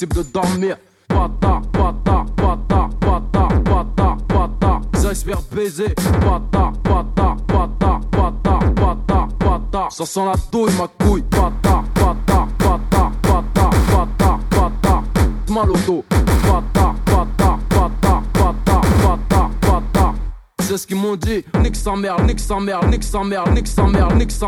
Если б до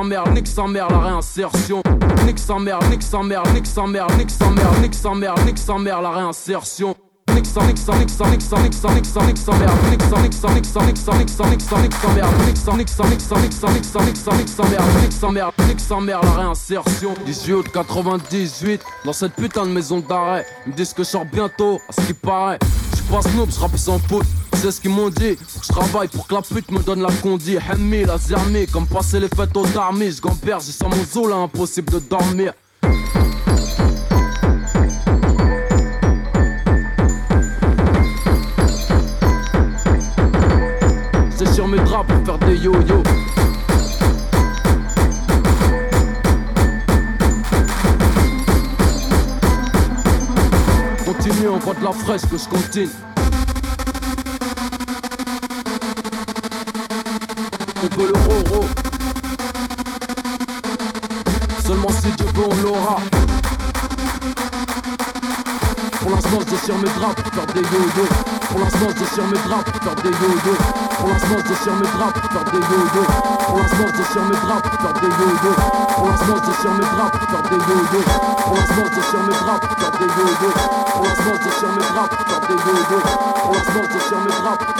sa mère, nique sa mère, la réinsertion. Nique sa mère, nique sa mère, nique sa mère, nique sa mère, nique sa mère, nique sa mère, la réinsertion. Nique sa, nique sa, nique sa, nique sa, nique sa, nique sa, nique sa mère. Nique sa, nique sa, nique sa, nique sa, nique sa, nique sa, nique sa mère. Nique sa, nique sa, nique sa, nique sa, nique sa, nique sa, mère. Nique sa mère, nique sa mère, la réinsertion. 18 août 98, dans cette putain de maison d'arrêt. Ils me disent que je sors bientôt, à ce qui paraît. Je passe noob, je rappe sans pote. C'est ce qu'ils m'ont dit, travaille pour que la pute me donne la condi. Hemmi, la zermi, comme passer les fêtes aux armées. Je j'ai sans mon zoo là, impossible de dormir. C'est sur mes draps pour faire des yo-yo. Continue, on voit de la fraîche que je continue. on peut le roro. Seulement si Dieu veut, on l'aura. Pour l'instant, je sur mes draps, faire des yo-yo. Pour l'instant, je sur mes draps, faire des yo-yo. Pour l'instant, je sur mes draps, faire des yo-yo. Pour l'instant, je sur mes draps, faire des yo-yo. Pour l'instant, je sur mes draps, faire des yo-yo. Pour l'instant, je sur mes draps, faire des yo-yo. Pour l'instant, je sur mes draps, faire des yo-yo. Pour l'instant, je sur mes draps,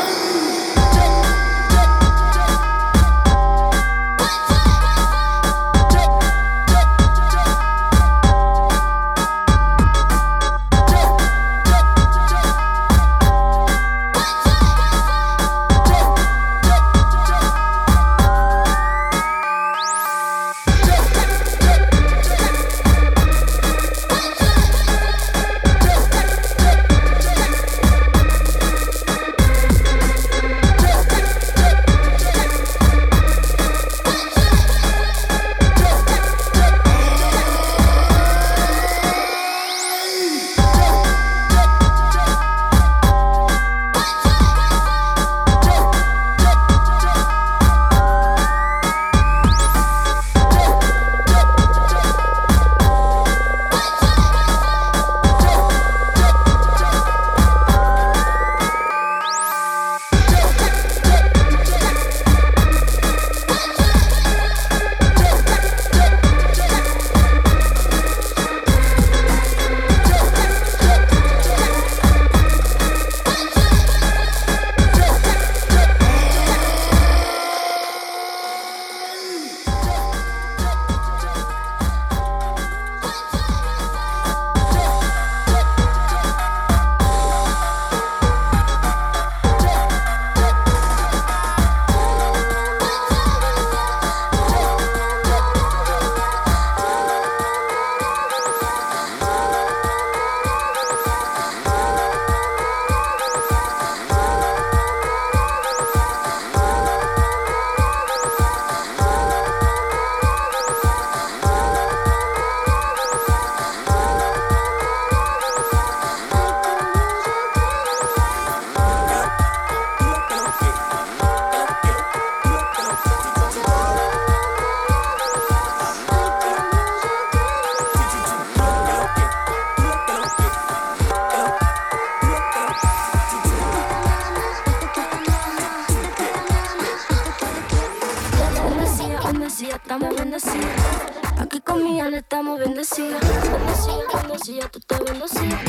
Yo tú estás bendecía.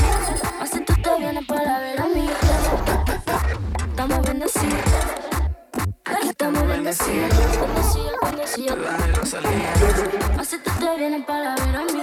Así tú te vienes para ver a mí. Estamos bendecidos. Aquí estamos bendecidos. Bendecidos, bendecidos. Así tú te vienes para ver a mí.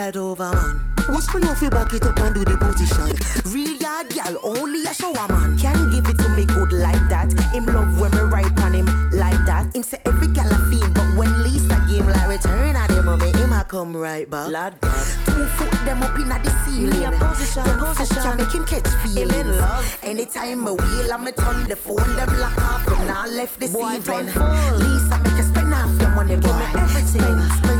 slide over man. What's when you feel back it up and do the position? Real yard girl, only a shower man. Can give it to me good like that. Him love when me right on him like that. Him say every gal a fiend, but when Lisa game like return at him, mommy, him a come right back. Lad God. Two foot them up in at the ceiling. Me a position, One position. Can make him catch feeling. love. Anytime I wheel, i am going turn the phone, them lock off. From now left the Boy, evening. Lisa make you spend half your money, give me everything. Spend, spend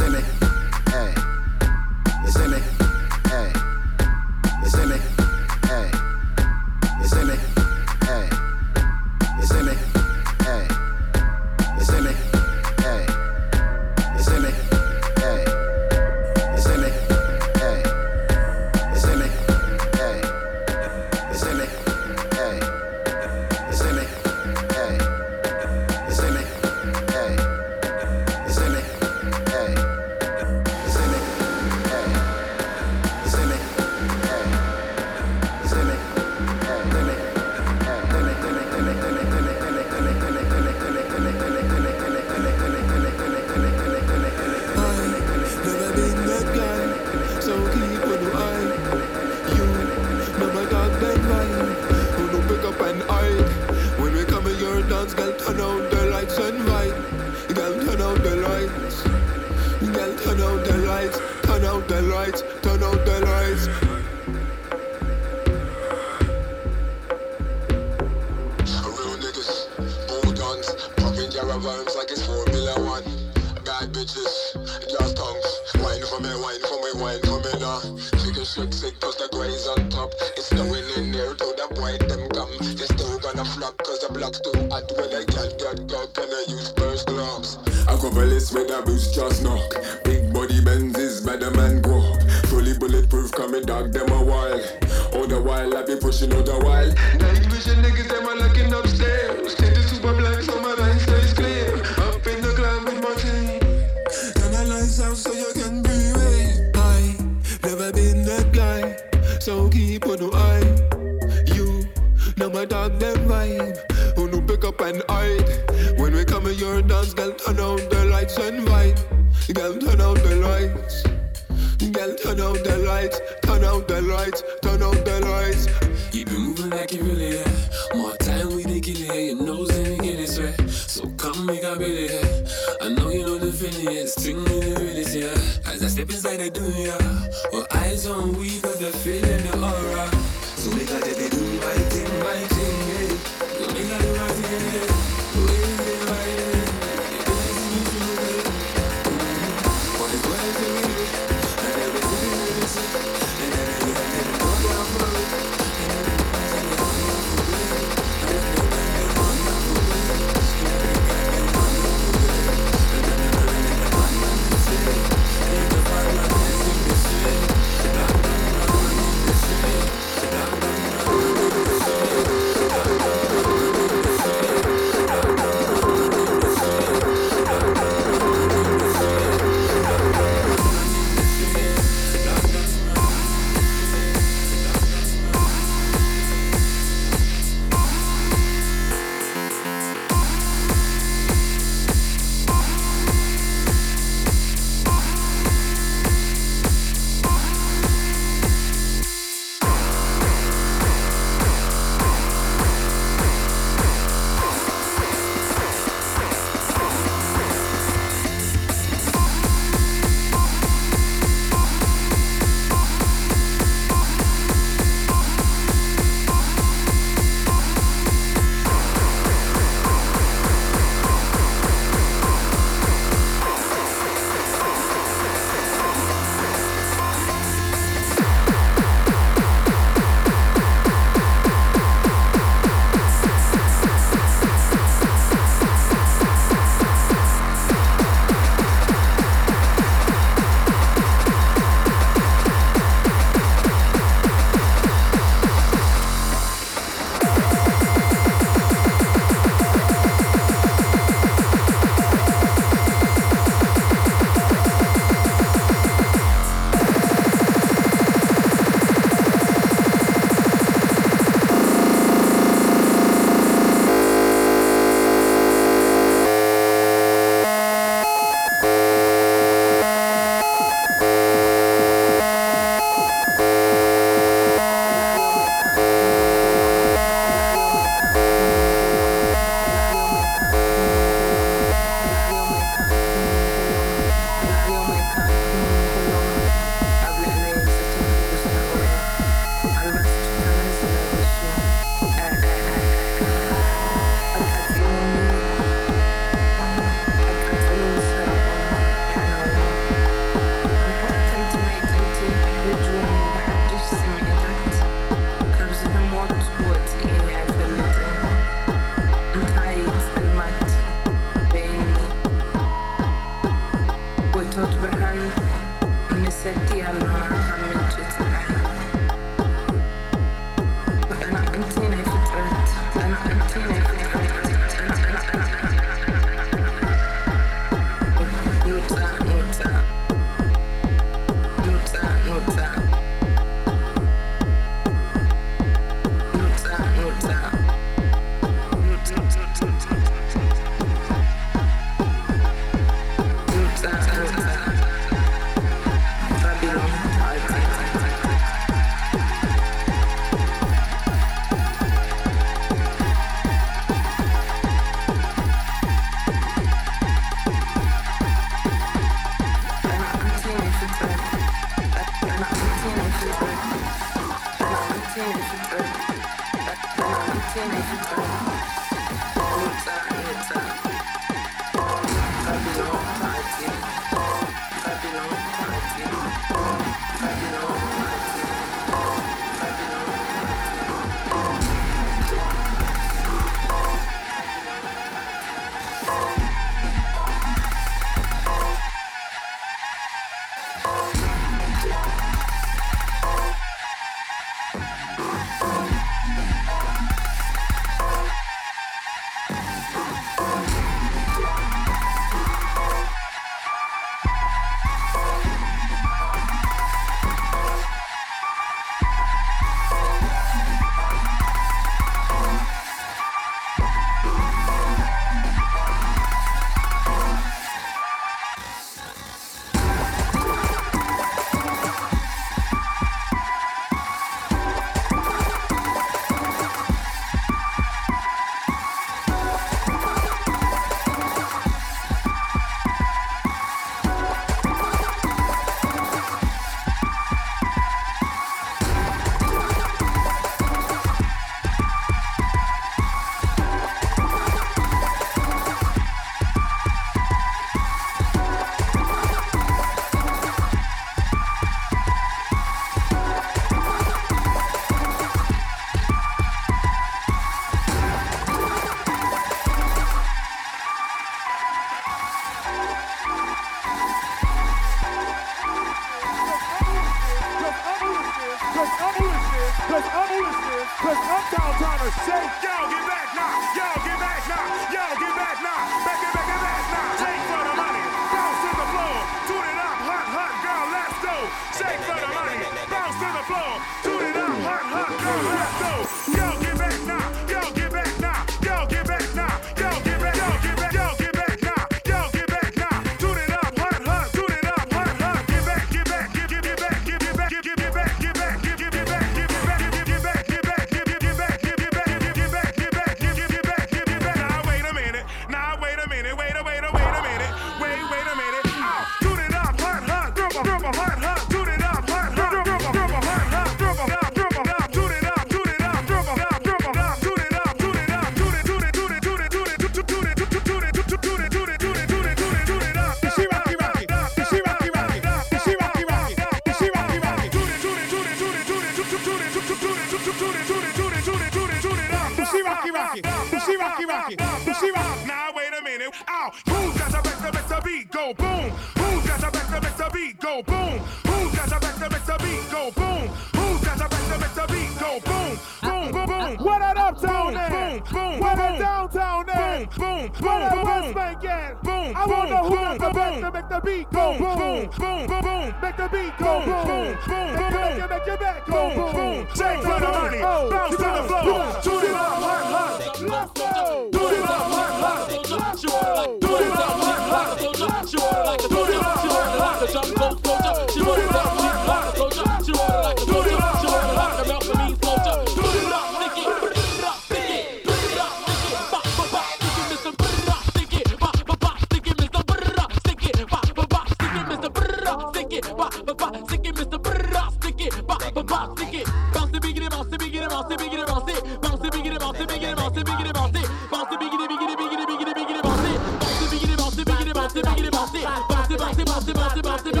bouncy, bouncy, bouncy,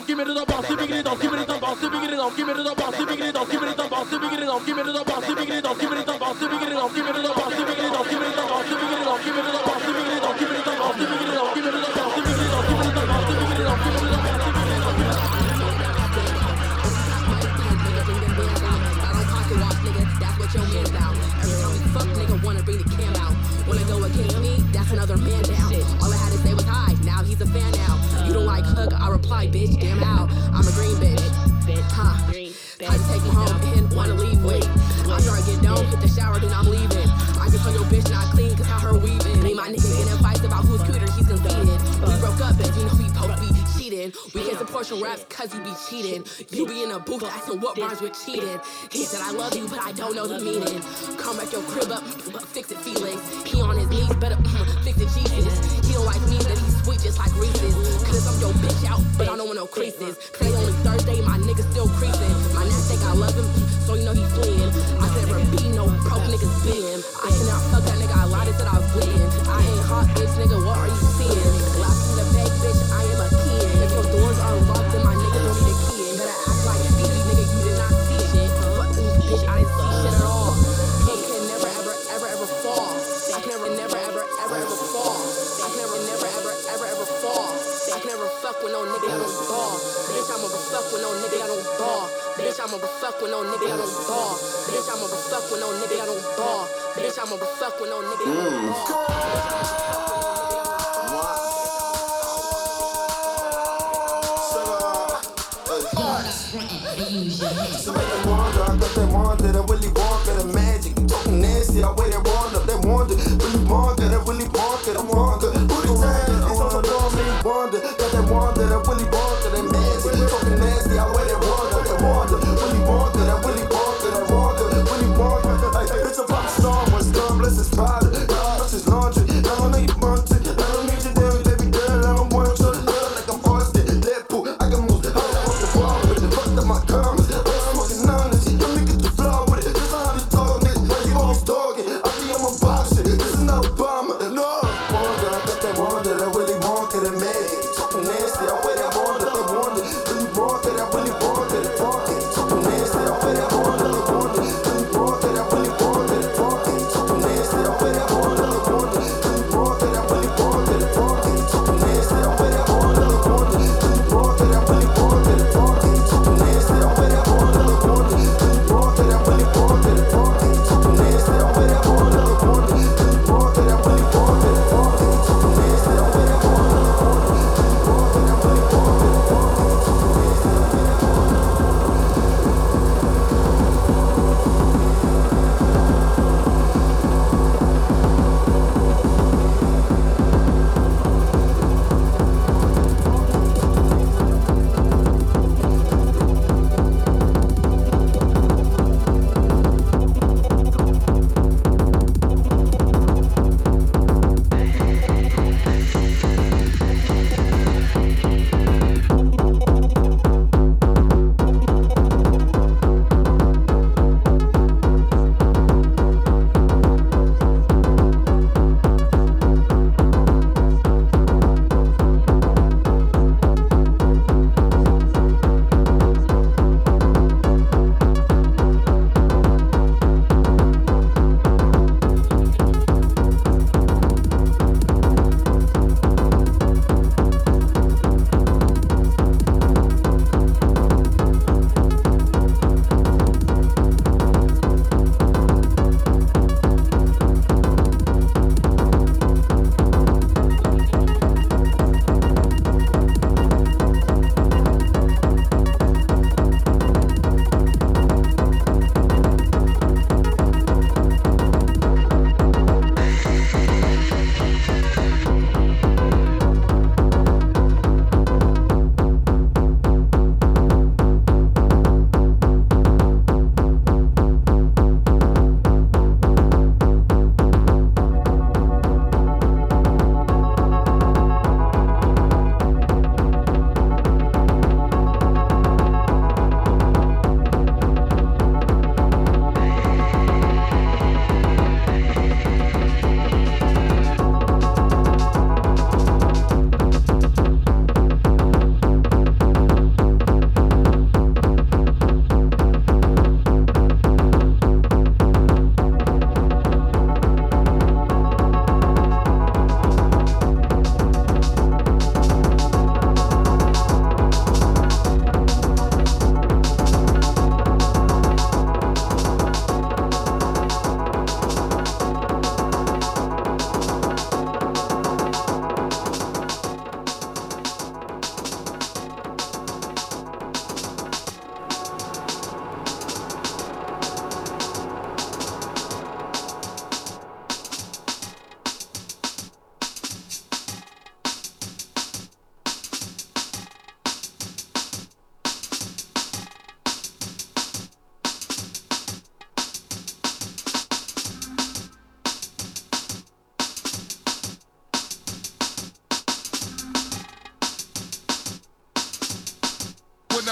up, give me it up, give me it up, give me it up, give me it up, give me it up, give me it up, give me it up, give me it up, give me it up. be cheating. You be in a booth asking what rhymes with cheating. He said, I love you, but I don't know the meaning. Come at your crib up, but fix it, feel mama fuck with no nigga. Mm. fucking nasty. I'm with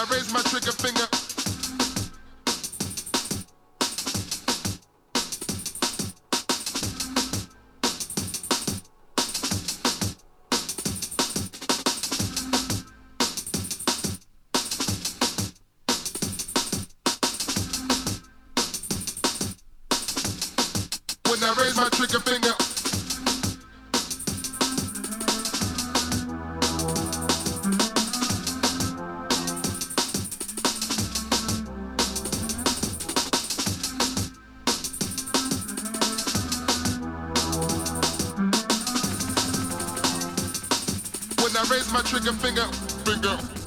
I raise my trigger finger. your finger, finger.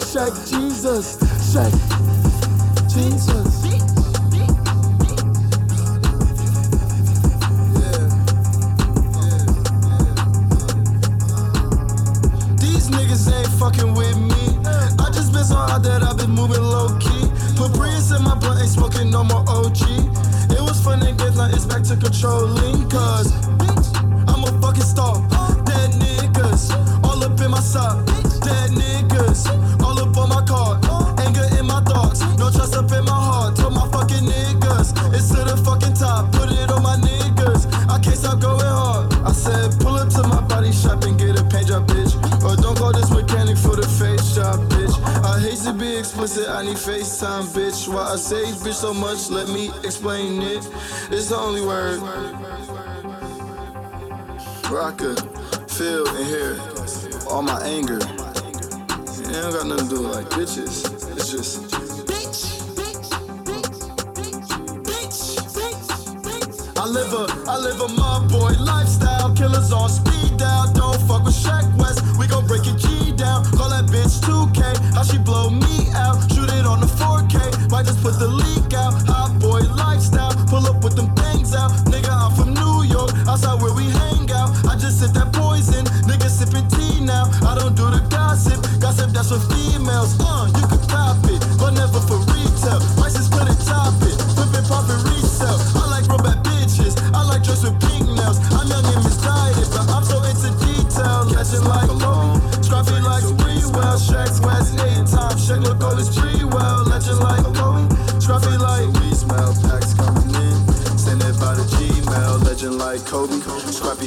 Shake, shake. so much, let me explain it. It's the only word where I could feel and hear all my anger. It do got nothing to do with like bitches. It's just. I live a, I live a mob boy lifestyle. Killers on speed dial. Don't fuck with Shaq West. We gon' break your G down. Call that bitch 2K. How she blow me out? Shoot it on the 4K. I just put the leak out. Hot boy lifestyle, pull up with them things out. Nigga, I'm from New York, outside where we hang out. I just sip that poison, nigga sipping tea now. I don't do the gossip, gossip that's for females. Uh,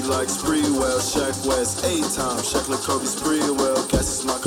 be like Sprewell, Shaq West, a time Shaq like Kobe Sprewell, guess it's my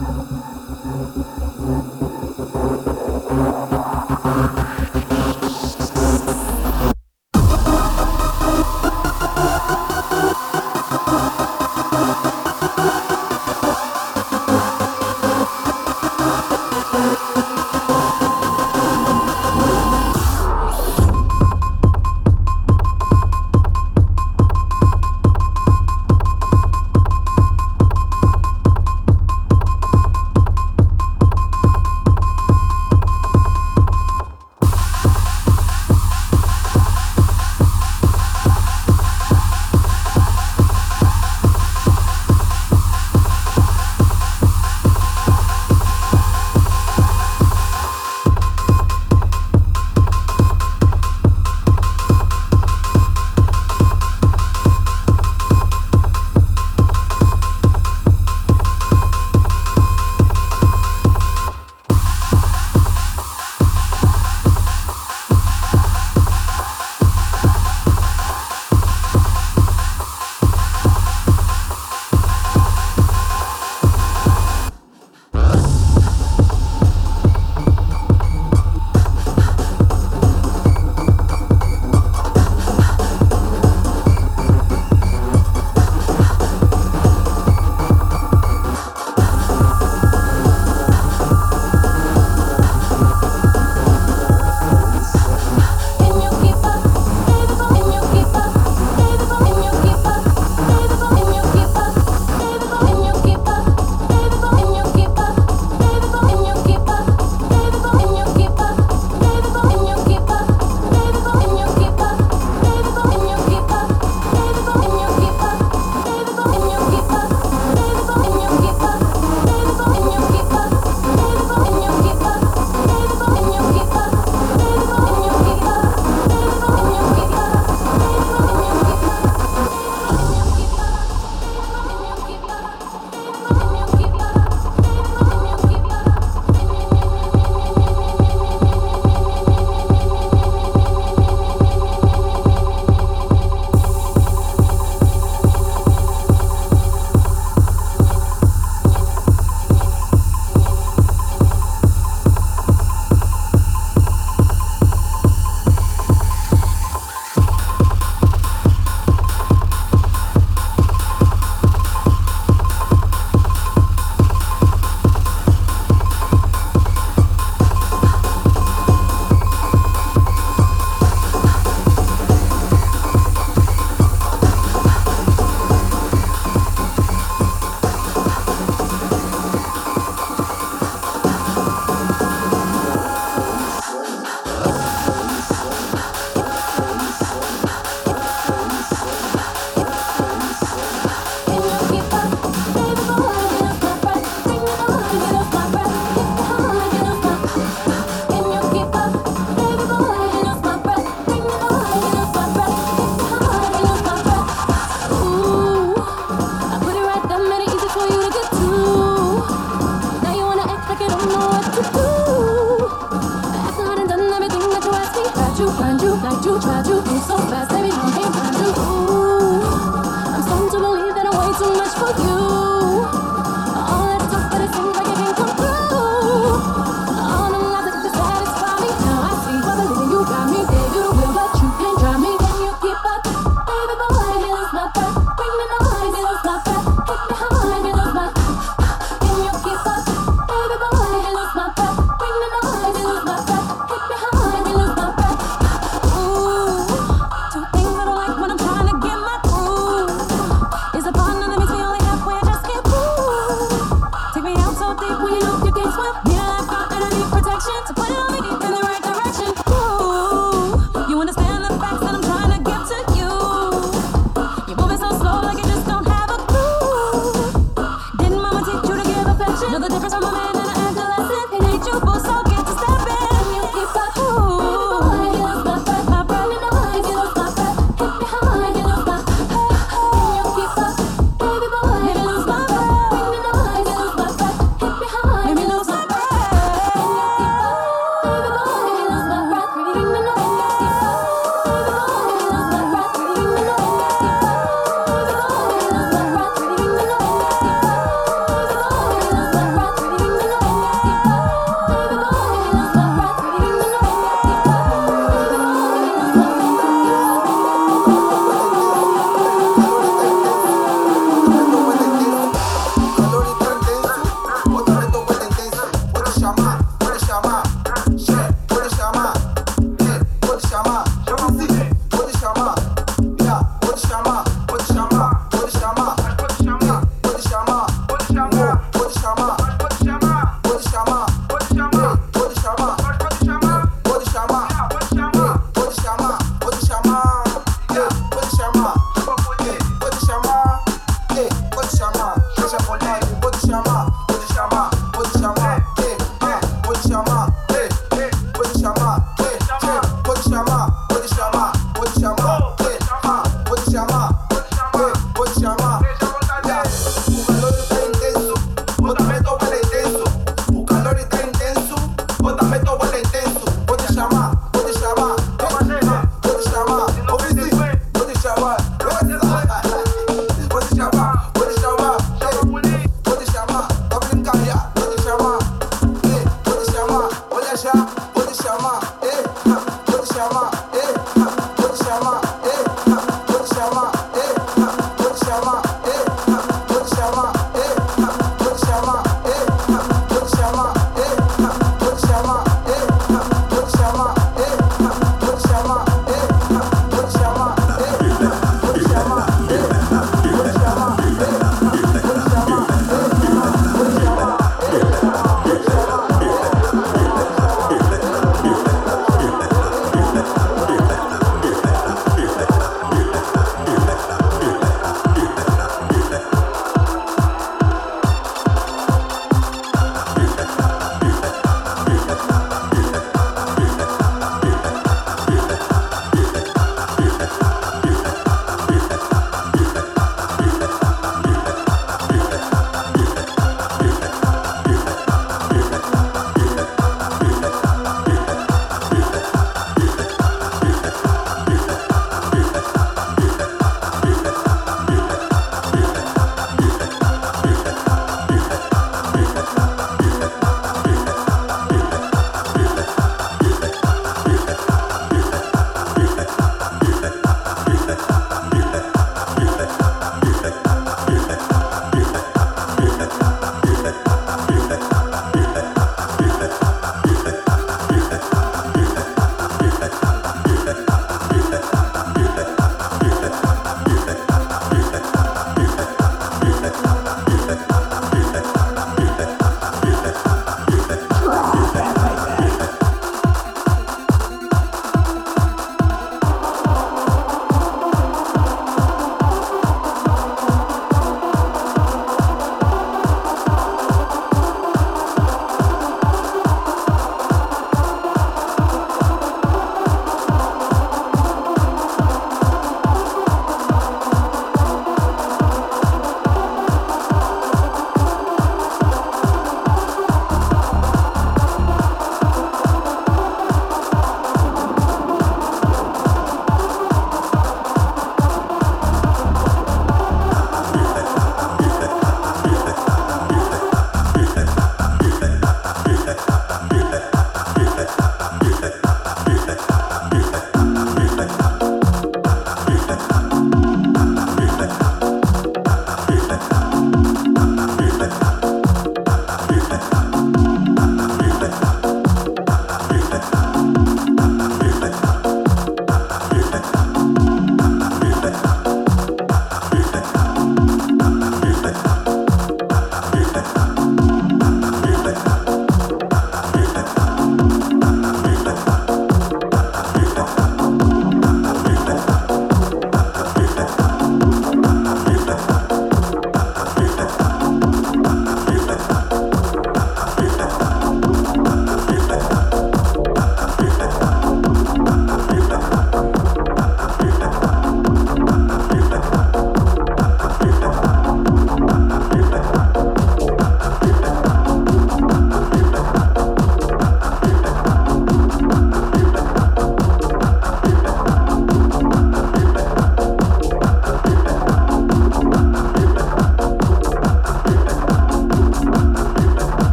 Thank you.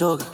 ஜோகா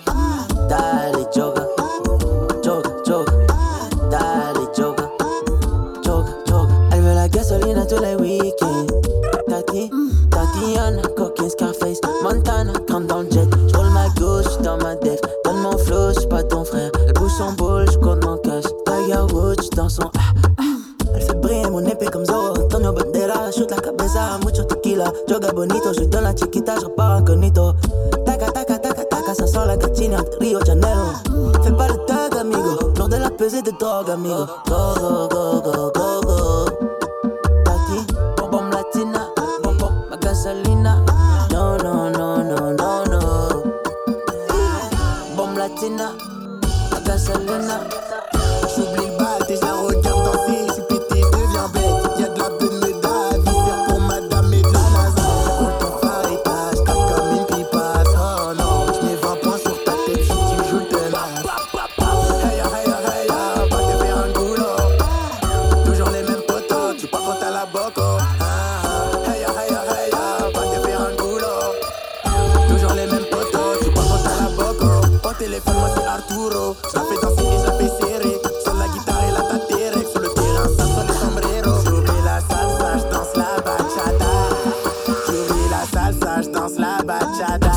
salsa, je danse la bachata.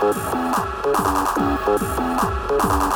Thank you.